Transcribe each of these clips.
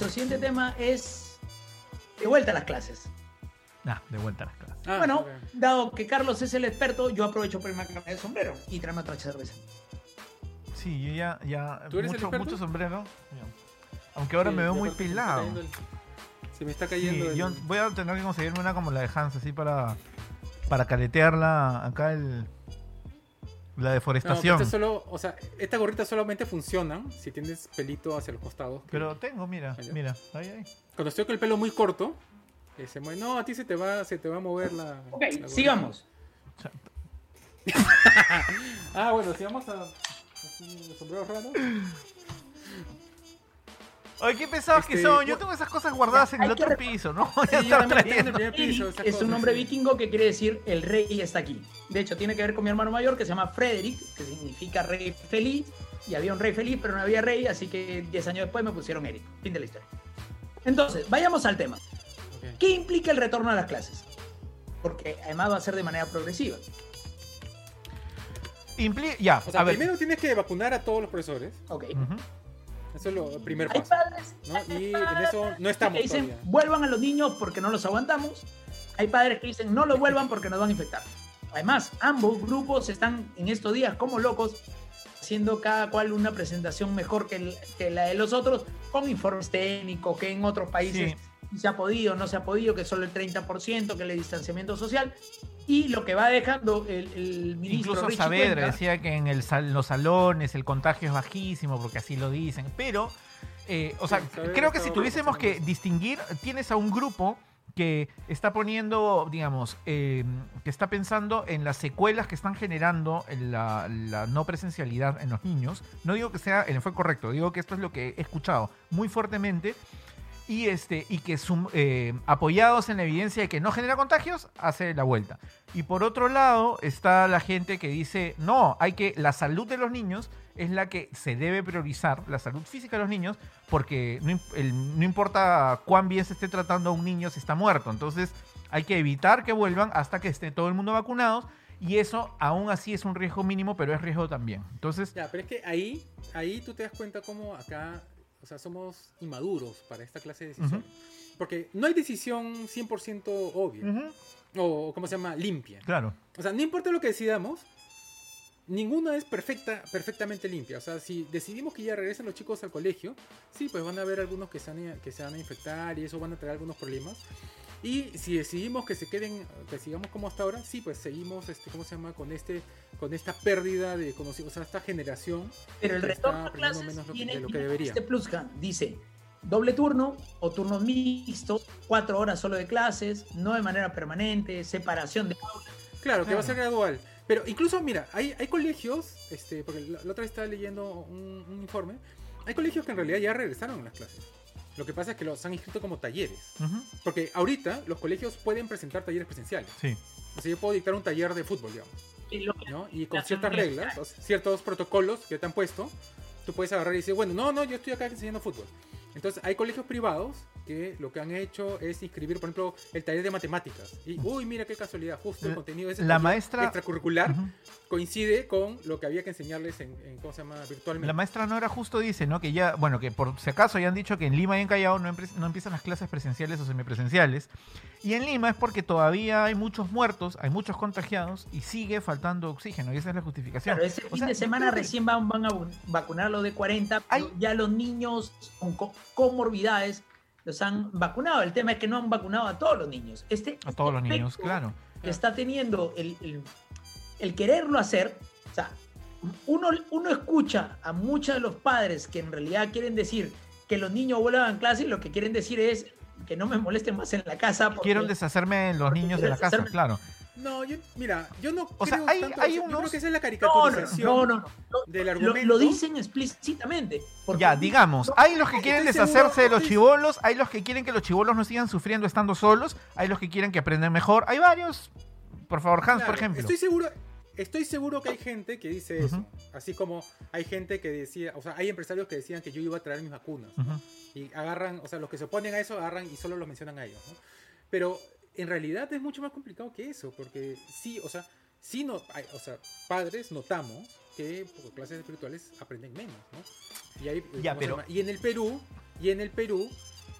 nuestro siguiente tema es de vuelta a las clases. Ah, de vuelta a las clases. Ah, bueno, dado que Carlos es el experto, yo aprovecho para irme a cambiar de sombrero y traerme otra cerveza. Sí, yo ya, ya ¿Tú eres el mucho, experto? mucho sombrero. Aunque ahora Sí, me veo muy aparte se me está pelado. cayendo el- Se me está Sí, cayendo el- yo voy a tener que conseguirme una como la de Hans, así para, para caletearla acá el, la No, deforestación. pero este solo, o sea, esta gorrita solamente funciona si tienes pelito hacia los costados. que- Pero tengo, mira, Allá. mira, ahí, ahí. Cuando estoy con el pelo muy corto, eh, se mueve. No, a ti se te va, se te va a mover la. Ok, la sigamos. Ah, bueno, si vamos a. Así, sombreros raros. Oye, qué pesados que Este, son. Yo tengo esas cosas guardadas en el otro piso, ¿no? Sí, yo estaba también tengo en el primer piso. Esas es un nombre sí. vikingo que quiere decir el rey está aquí. De hecho, tiene que ver con mi hermano mayor que se llama Frederick, que significa rey feliz. Y había un rey feliz, pero no había rey, así que 10 años después me pusieron Eric. Fin de la historia. Entonces, vayamos al tema. ¿Qué implica el retorno a las clases? Porque además va a ser de manera progresiva. Impli- ya, O sea, a ver. primero tienes que vacunar a todos los profesores. Ok. Ujú. Eso es lo primer Hay paso. padres ¿no? Y en eso no estamos que dicen, todavía. vuelvan a los niños porque no los aguantamos. Hay padres que dicen, no los vuelvan porque nos van a infectar. Además, ambos grupos están en estos días como locos, haciendo cada cual una presentación mejor que, el- que la de los otros, con informes técnicos, que en otros países Sí. Si se ha podido, no se ha podido, que solo el 30%, que el distanciamiento social. Y lo que va dejando el, el ministro Incluso Richie Saavedra Cuenca- decía que en el sal- los salones el contagio es bajísimo porque así lo dicen. Pero, eh, o sea, creo que si tuviésemos que distinguir, tienes a un grupo que está poniendo, digamos, eh, que está pensando en las secuelas que están generando en la, la no presencialidad en los niños. No digo que sea el enfoque correcto, digo que esto es lo que he escuchado muy fuertemente. Y, este, y que eh, apoyados en la evidencia de que no genera contagios, hace la vuelta. Y por otro lado está la gente que dice, no, hay que, la salud de los niños es la que se debe priorizar, la salud física de los niños, porque no, importa cuán bien se esté tratando a un niño si está muerto. Entonces hay que evitar que vuelvan hasta que esté todo el mundo vacunados. Y eso aún así es un riesgo mínimo, pero es riesgo también. Entonces, Ya, pero es que ahí, ahí tú te das cuenta cómo acá, o sea, somos inmaduros para esta clase de decisiones. Porque no hay decisión 100% obvia, o, o, ¿cómo se llama? Limpia. claro. O sea, no importa lo que decidamos, ninguna es perfecta, perfectamente limpia. O sea, si decidimos que ya regresen los chicos al colegio, sí, pues van a haber algunos que se, van a, que se van a infectar y eso van a traer algunos problemas. Y si decidimos que se queden, que sigamos como hasta ahora, sí, pues seguimos, este, ¿cómo se llama? Con este, con esta pérdida de conocimiento, o sea, esta generación. Pero el retorno a clases menos lo que- tiene, de lo que debería. este plus, ja, dice doble turno o turnos mixtos, cuatro horas solo de clases, no de manera permanente, separación de aulas. Claro, que va a ser gradual. Pero incluso, mira, hay, hay colegios, este, porque la, la otra vez estaba leyendo un, un informe, hay colegios que en realidad ya regresaron a las clases. Lo que pasa es que los han inscrito como talleres. ujú, Porque ahorita los colegios pueden presentar talleres presenciales. Sí. O sea, yo puedo dictar un taller de fútbol, digamos, Y lo que- ¿no? Y con ciertas reglas, o sea, ciertos protocolos que te han puesto, tú puedes agarrar y decir, bueno, no, no, yo estoy acá enseñando fútbol. Entonces, hay colegios privados que lo que han hecho es inscribir, por ejemplo, el taller de matemáticas. Y, uy, mira qué casualidad, justo el La- contenido de ese la maestra- extracurricular ujú. coincide con lo que había que enseñarles en, en, ¿cómo se llama? Virtualmente. La maestra Nora justo dice, ¿no? Que ya, bueno, que por si acaso ya han dicho que en Lima y en Callao no, no empiezan las clases presenciales o semipresenciales. Y en Lima es porque todavía hay muchos muertos, hay muchos contagiados y sigue faltando oxígeno. Y esa es la justificación. Claro, O fin sea, de semana recién van, van a vacunar los de 40, pero Hay- ya los niños con co- comorbidades los han vacunado. El tema es que no han vacunado a todos los niños. Este, A todos los niños, claro. que está teniendo el, el- el quererlo hacer, o sea, uno, uno escucha a muchos de los padres que en realidad quieren decir que los niños vuelvan a clase y lo que quieren decir es que no me molesten más en la casa. porque- Quiero deshacerme de los niños de la casa, claro. No, yo, mira, yo no O sea, creo hay- tanto hay eso. Yo unos- creo que esa es la No, no, caricaturización no, no, no. del Lo, argumento. lo dicen explícitamente. Ya, digamos, no, hay los que quieren deshacerse seguro, de los chivolos, hay los que quieren que los chivolos no sigan sufriendo estando solos, hay los que quieren que aprendan mejor, hay varios. Por favor, Hans, por ejemplo. Estoy seguro, estoy seguro que hay gente que dice eso. Así como hay gente que decía, o sea, hay empresarios que decían que yo iba a traer mis vacunas. Y agarran, o sea, los que se oponen a eso agarran y solo los mencionan a ellos. ¿no? Pero en realidad es mucho más complicado que eso, porque sí, o sea, sí no, hay- o sea, padres notamos que por clases virtuales aprenden menos, ¿no? Y, ahí, Ya, ¿cómo se pero- y en el Perú, y en el Perú,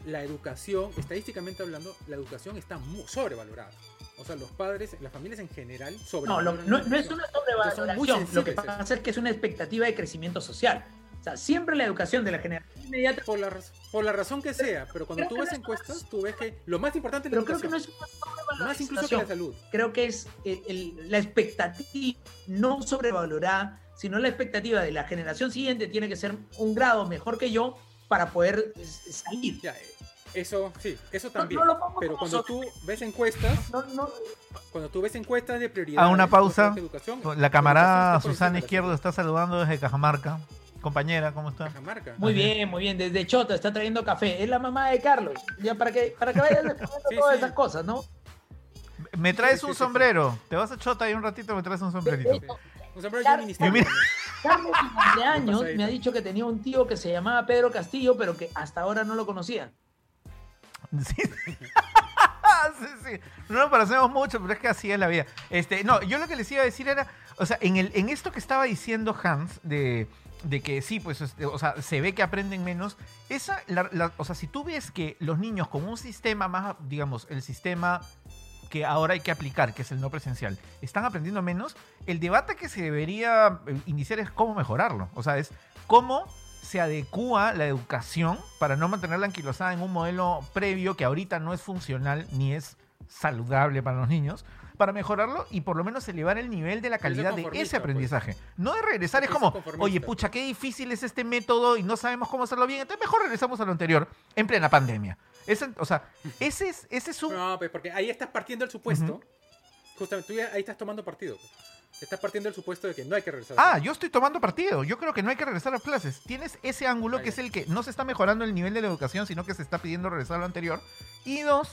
la educación, estadísticamente hablando, la educación está muy sobrevalorada. O sea, los padres, las familias en general No, lo- sobrevaloran no, no es una sobrevaloración. Lo que pasa es que es una expectativa de crecimiento social. O sea, siempre la educación de la generación inmediata. por la, por la razón que sea, pero cuando Creo tú ves no es- encuestas, tú ves que lo más importante es la Pero creo que no educación. es una Más incluso que la salud. Creo que es el- el- la expectativa no sobrevalorada, sino la expectativa de la generación siguiente tiene que ser un grado mejor que yo para poder eh, salir. Ya, eh, eso, sí, eso también. no pongo pero cuando tú ves encuestas, No, no, cuando tú ves encuestas de prioridad. A una pausa. Educación, La camarada educación Susana Izquierdo está saludando desde Cajamarca. Compañera, ¿cómo está? Cajamarca. Muy bien, muy bien. Desde Chota está trayendo café. Es la mamá de Carlos. Ya para que, para que vayas descubriendo Sí, todas sí. esas cosas, ¿no? Me traes Sí, un sí, sí, sí. sombrero. Te vas a Chota y un ratito me traes un sombrerito. Sí. Un sombrero Claro. de un ministerio. Y mira- Carlos, durante años, me ha dicho que tenía un tío que se llamaba Pedro Castillo, pero que hasta ahora no lo conocía. Sí, sí. No nos parecemos mucho, pero es que así es la vida. Este, no, yo lo que les iba a decir era, o sea, en, el, en esto que estaba diciendo Hans, de, de que sí, pues, este, o sea, se ve que aprenden menos, esa, la- o sea, si tú ves que los niños con un sistema más, digamos, el sistema que ahora hay que aplicar, que es el no presencial, están aprendiendo menos, el debate que se debería eh, iniciar es cómo mejorarlo. O sea, es cómo se adecúa la educación para no mantenerla anquilosada en un modelo previo que ahorita no es funcional ni es saludable para los niños, para mejorarlo y por lo menos elevar el nivel de la calidad de ese aprendizaje. No de regresar, es como, oye, pucha, qué difícil es este método y no sabemos cómo hacerlo bien, entonces mejor regresamos a lo anterior, en plena pandemia. Ese, o sea, ese es, ese es un... No, pues porque ahí estás partiendo del supuesto. Justamente, tú ya ahí estás tomando partido. pues. Estás partiendo del supuesto de que no hay que regresar. a Ah, yo estoy tomando partido. Yo creo que no hay que regresar a clases. Tienes ese ángulo que es el que no se está mejorando el nivel de la educación, sino que se está pidiendo regresar a lo anterior. Y dos,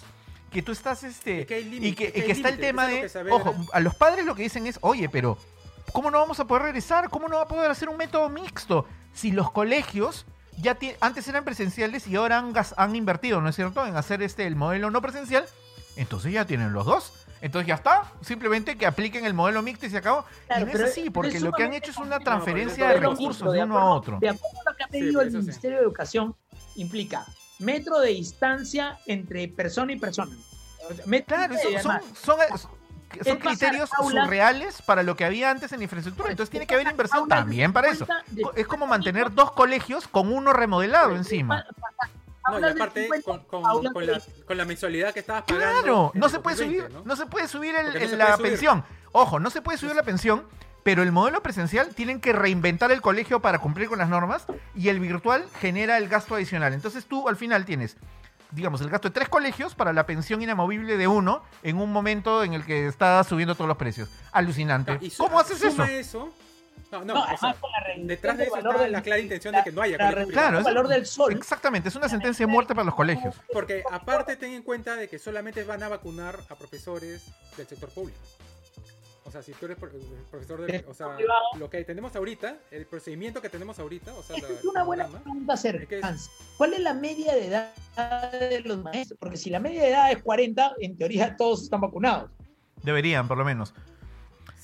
que tú estás este Es que hay y límite, que, es que y hay que está el tema es de ojo, a los padres lo que dicen es, "Oye, pero ¿cómo no vamos a poder regresar? ¿Cómo no va a poder hacer un método mixto si los colegios ya antes eran presenciales y ahora han, han invertido, ¿no es cierto?, en hacer este el modelo no presencial. Entonces ya tienen los dos. Entonces ya está, simplemente que apliquen el modelo mixto y se acabó. Claro, y no es así, porque lo que han hecho es una transferencia de recursos de uno a otro. De acuerdo a lo que ha pedido el sí. Ministerio de Educación, implica metro de distancia entre persona y persona. Metro Claro, eso son, pasar criterios surreales para lo que había antes en infraestructura. Entonces tiene que haber inversión también para eso. 50 de Co- Es como 50 mantener dos colegios con uno remodelado encima. No, y aparte 50 con, la, con la mensualidad que estabas pagando. Claro, no se puede 2020, subir, ¿no? no se puede subir el- Porque no el- se la puede subir. pensión. Ojo, no se puede subir la pensión, pero el modelo presencial tienen que reinventar el colegio para cumplir con las normas y el virtual genera el gasto adicional. Entonces tú al final tienes, digamos, el gasto de tres colegios para la pensión inamovible de uno en un momento en el que está subiendo todos los precios. Alucinante. Ah, y ¿Cómo haces eso? No, no, No, o sea, detrás de eso está del- la clara intención de que no haya colegios Claro, eso- valor del sol. Exactamente, es una sentencia de muerte para los colegios. Porque aparte ten en cuenta de que solamente van a vacunar a profesores del sector público. O sea, si tú eres pro- profesor del... O sea, privado. lo que tenemos ahorita, el procedimiento que tenemos ahorita, o sea, Esta la- es una buena programa, pregunta hacer, Es que es-. ¿Cuál es la media de edad de los maestros? Porque si la media de edad es 40, en teoría todos están vacunados. Deberían, por lo menos.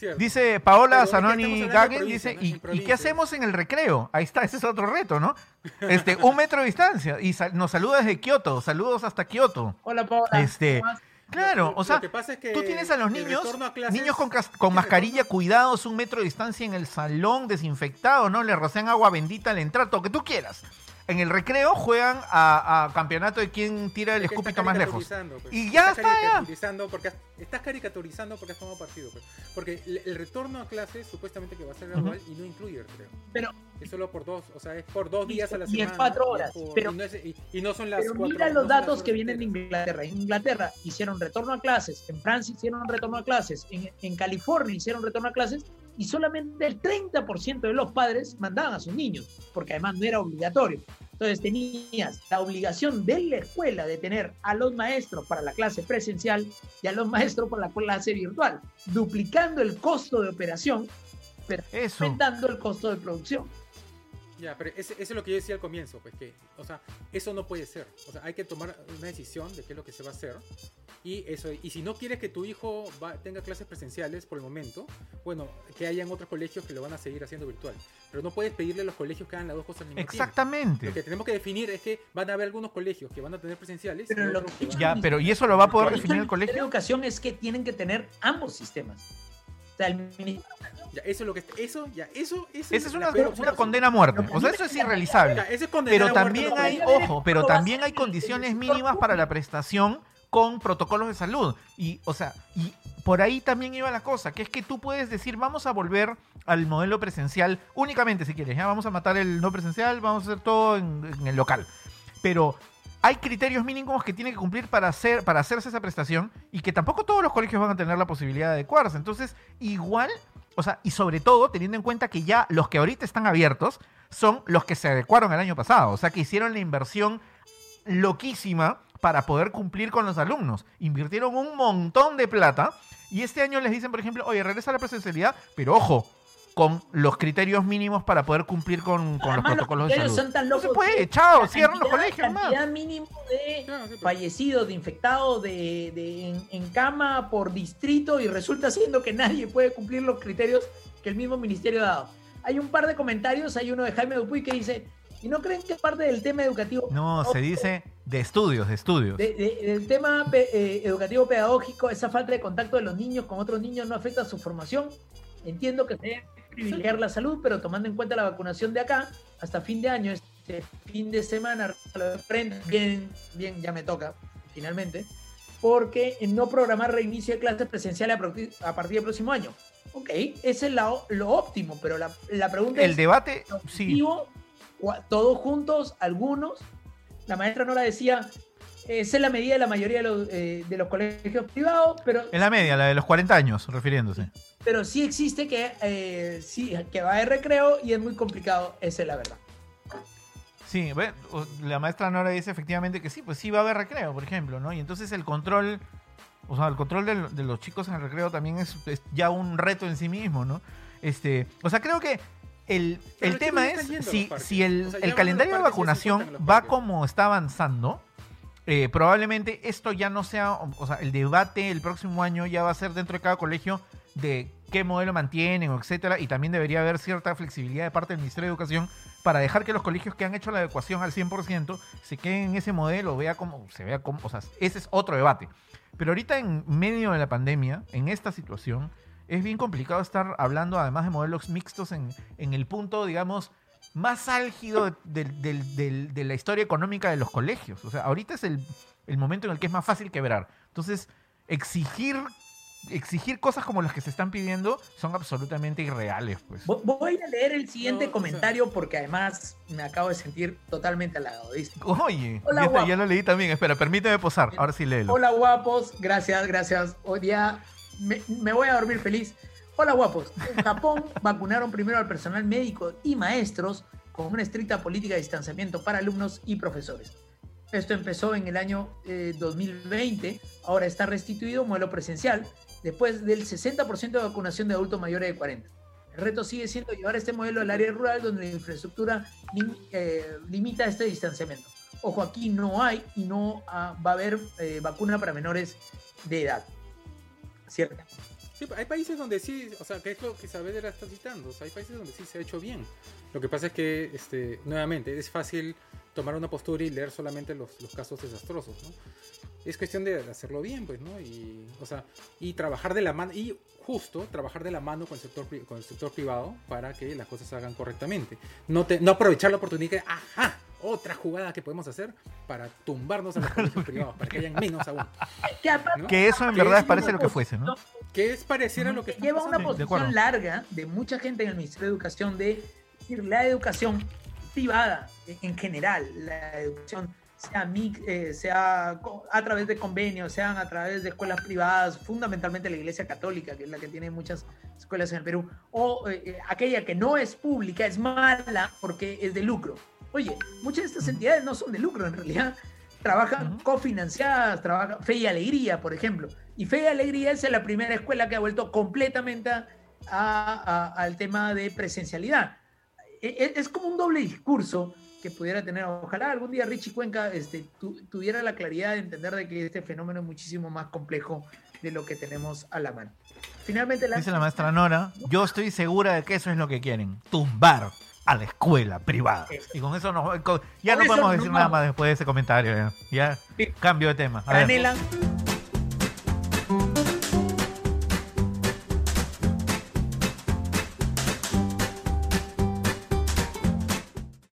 Cierto. Dice Paola Zanoni provincia, dice, ¿no? ¿y, En ¿y qué hacemos en el recreo? Ahí está, ese es otro reto, ¿no? Este, un metro de distancia. Y sal- nos saluda desde Kioto, saludos hasta Kioto. Hola, Paola. Este. Claro, Lo- o sea, lo que pasa es que tú tienes a los niños, retorno a clases- niños con, mascarilla, retorno- cuidados, un metro de distancia en el salón, desinfectado, ¿no? Le rocian agua bendita al entrar, lo que tú quieras. En el recreo juegan a, a campeonato de quién tira el Es que escupito estás más lejos. pues. Y ya Estás está, ya. caricaturizando Porque has- estás caricaturizando porque has tomado partido. pues. Porque el, el retorno a clases supuestamente que va a ser gradual y no incluye el recreo. Pero- es solo por dos, o sea, es por dos Y- días a la y semana. cuatro es horas, por- pero- y, no es- y- y no son las Pero cuatro mira los datos que vienen de. Inglaterra. En Inglaterra hicieron retorno a clases, en Francia hicieron retorno a clases, en, en California hicieron retorno a clases y solamente el 30% de los padres mandaban a sus niños, porque además no era obligatorio. Entonces tenías la obligación de la escuela de tener a los maestros para la clase presencial y a los maestros para la clase virtual, duplicando el costo de operación, pero Eso. aumentando el costo de producción. Ya, pero ese- eso es lo que yo decía al comienzo, pues que, o sea, eso no puede ser. O sea, hay que tomar una decisión de qué es lo que se va a hacer. Y eso, y si no quieres que tu hijo va- tenga clases presenciales por el momento, bueno, que hayan otros colegios que lo van a seguir haciendo virtual. Pero no puedes pedirle a los colegios que hagan las dos cosas al mismo tiempo. Exactamente. Lo que tenemos que definir es que van a haber algunos colegios que van a tener presenciales Pero y lo otros que- que van Ya, pero ¿y eso lo va a poder definir el colegio? de Educación es que tienen que tener ambos sistemas. O sea, el Ya, eso es lo que eso, ya, eso, eso Esa es una, peor una opción. condena a muerte. O sea, eso es irrealizable. Ya, eso es Pero a muerte también hay, ojo, pero también hay condiciones mínimas para la prestación con protocolos de salud. Y, o sea, y por ahí también iba la cosa, que es que tú puedes decir, vamos a volver al modelo presencial únicamente si quieres, ya vamos a matar el no presencial, vamos a hacer todo en, en el local. Pero hay criterios mínimos que tienen que cumplir para, hacer, para hacerse esa prestación y que tampoco todos los colegios van a tener la posibilidad de adecuarse. Entonces, igual, o sea, y sobre todo teniendo en cuenta que ya los que ahorita están abiertos son los que se adecuaron el año pasado, o sea, que hicieron la inversión loquísima para poder cumplir con los alumnos. Invirtieron un montón de plata y este año les dicen, por ejemplo, oye, regresa a la presencialidad, pero ojo, con los criterios mínimos para poder cumplir con, con los protocolos de criterios salud. son tan No se locos puede, chao, la cierran los colegios más. cantidad mínimo de Claro, sí, fallecidos, de infectados de, de- en, en cama por distrito y resulta siendo que nadie puede cumplir los criterios que el mismo ministerio ha dado. Hay un par de comentarios, hay uno de Jaime Dupuy que dice, ¿y no creen que parte del tema educativo No, se dice de estudios, de estudios. de- de- del tema pe- eh, educativo pedagógico, esa falta de contacto de los niños con otros niños no afecta su formación. Entiendo que se debe privilegiar la salud, pero tomando en cuenta la vacunación de acá, hasta fin de año, este fin de semana, bien, bien, ya me toca, finalmente, porque en no programar reinicio de clases presenciales a partir, del próximo año. Ok, ese es la lo óptimo, pero la, la pregunta El es... debate, sí. objetivo, cua- todos juntos, algunos. La maestra Nora decía, es la medida de la mayoría de los, eh, de los colegios privados, pero, En la media, la de los 40 años, refiriéndose. pero sí existe que, eh, sí, que va de recreo y es muy complicado, esa es la verdad. Sí, la maestra Nora dice efectivamente que sí, pues sí va a haber recreo, por ejemplo, ¿no? Y entonces el control, o sea, el control de, de los chicos en el recreo también es, es ya un reto en sí mismo, ¿no? Este, o sea, creo que el, el tema es si, si el, O sea, ya el calendario de vacunación en va como está avanzando, eh, probablemente esto ya no sea, o sea, el debate el próximo año ya va a ser dentro de cada colegio de qué modelo mantienen, etcétera, y también debería haber cierta flexibilidad de parte del Ministerio de Educación para dejar que los colegios que han hecho la adecuación al 100% se queden en ese modelo, vea cómo se vea cómo, o sea, ese es otro debate. Pero ahorita en medio de la pandemia, en esta situación, es bien complicado estar hablando además de modelos mixtos en, en el punto, digamos, más álgido de, la historia económica de los colegios. O sea, ahorita es el, el momento en el que es más fácil quebrar. Entonces, exigir, exigir cosas como las que se están pidiendo son absolutamente irreales, pues. Vo- Voy a leer el siguiente No, o sea- comentario porque además me acabo de sentir totalmente halagado. Oye, Hola, ya, guapo. ya lo leí también. Espera, permíteme posar. Ahora sí léelo. Hola guapos, gracias, gracias. Hoy día me, me voy a dormir feliz. Hola guapos, en Japón vacunaron primero al personal médico y maestros con una estricta política de distanciamiento para alumnos y profesores. Esto empezó en el año eh, 2020, ahora está restituido modelo presencial después del 60% de vacunación de adultos mayores de 40. El reto sigue siendo llevar este modelo al área rural donde la infraestructura lim- eh, limita este distanciamiento. Ojo, aquí no hay y no ah, va a haber eh, vacuna para menores de edad. ¿Cierto? Sí, hay países donde sí, o sea, que es lo que Saavedra está citando, o sea, hay países donde sí se ha hecho bien. Lo que pasa es que, este, nuevamente, es fácil tomar una postura y leer solamente los, los casos desastrosos, ¿no? Es cuestión de hacerlo bien, pues, ¿no? Y, o sea, y trabajar de la mano, y justo trabajar de la mano con el sector, con el sector privado para que las cosas se hagan correctamente. No, te, no aprovechar la oportunidad de, ajá, otra jugada que podemos hacer para tumbarnos a los colegios privados, para que hayan menos aún. Que aparte ¿no? Que eso en Que verdad es parece lo que fuese, ¿no? Que es pareciera a lo que lleva una de posición larga de mucha gente en el Ministerio de Educación de decir la educación privada en- en general, la educación sea, mix- eh, sea a través de convenios, sean a través de escuelas privadas, fundamentalmente la Iglesia Católica, que es la que tiene muchas escuelas en el Perú, o eh, eh, aquella que no es pública, es mala porque es de lucro. Oye, muchas de estas entidades no son de lucro en realidad, trabajan cofinanciadas, trabajan Fe y Alegría, por ejemplo. Y Fe y Alegría es la primera escuela que ha vuelto completamente a- a- al tema de presencialidad. e- es como un doble discurso que pudiera tener. Ojalá algún día Richie Cuenca este, tu- tuviera la claridad de entender de que este fenómeno es muchísimo más complejo de lo que tenemos a la mano. Finalmente, la, Dice la maestra Nora, yo estoy segura de que eso es lo que quieren, tumbar a la escuela privada. Y con eso nos, con- ya Con no podemos decir nada más después de ese comentario. Ya, Ya, Sí. cambio de tema. A ver. Canela.